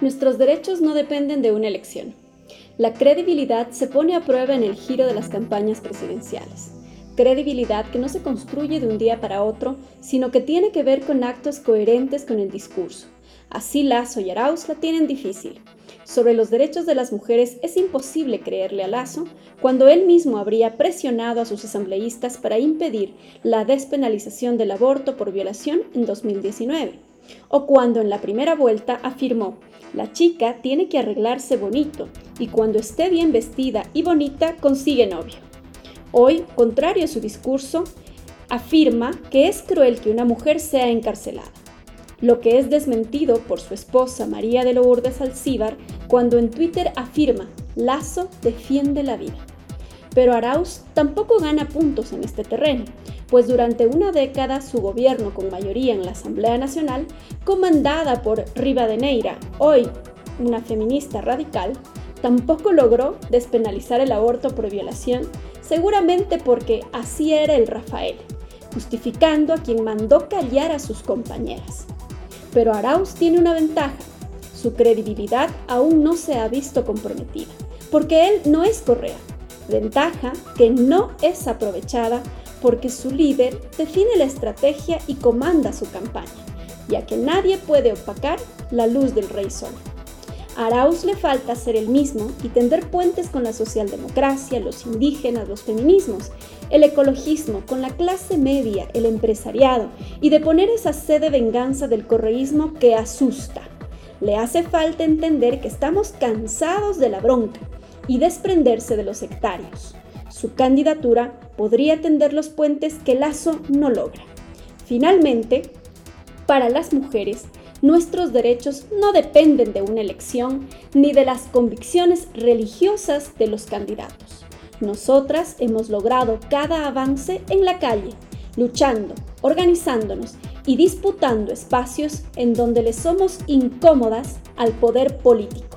Nuestros derechos no dependen de una elección. La credibilidad se pone a prueba en el giro de las campañas presidenciales. Credibilidad que no se construye de un día para otro, sino que tiene que ver con actos coherentes con el discurso. Así Lazo y Arauz la tienen difícil. Sobre los derechos de las mujeres es imposible creerle a Lazo cuando él mismo habría presionado a sus asambleístas para impedir la despenalización del aborto por violación en 2019. O cuando en la primera vuelta afirmó, la chica tiene que arreglarse bonito y cuando esté bien vestida y bonita consigue novio. Hoy, contrario a su discurso, afirma que es cruel que una mujer sea encarcelada, lo que es desmentido por su esposa María de Lourdes Alcíbar cuando en Twitter afirma Lazo defiende la vida. Pero Arauz tampoco gana puntos en este terreno, pues durante una década su gobierno con mayoría en la Asamblea Nacional, comandada por Rivadeneira, hoy una feminista radical, tampoco logró despenalizar el aborto por violación, seguramente porque así era el Rafael, justificando a quien mandó callar a sus compañeras. Pero Arauz tiene una ventaja, su credibilidad aún no se ha visto comprometida, porque él no es Correa, ventaja que no es aprovechada porque su líder define la estrategia y comanda su campaña, ya que nadie puede opacar la luz del rey sol. A Arauz le falta ser el mismo y tender puentes con la socialdemocracia, los indígenas, los feminismos, el ecologismo, con la clase media, el empresariado y de poner esa sed de venganza del correísmo que asusta. Le hace falta entender que estamos cansados de la bronca y desprenderse de los sectarios. Su candidatura podría tender los puentes que Lazo no logra. Finalmente, para las mujeres, nuestros derechos no dependen de una elección ni de las convicciones religiosas de los candidatos. Nosotras hemos logrado cada avance en la calle, luchando, organizándonos y disputando espacios en donde le somos incómodas al poder político.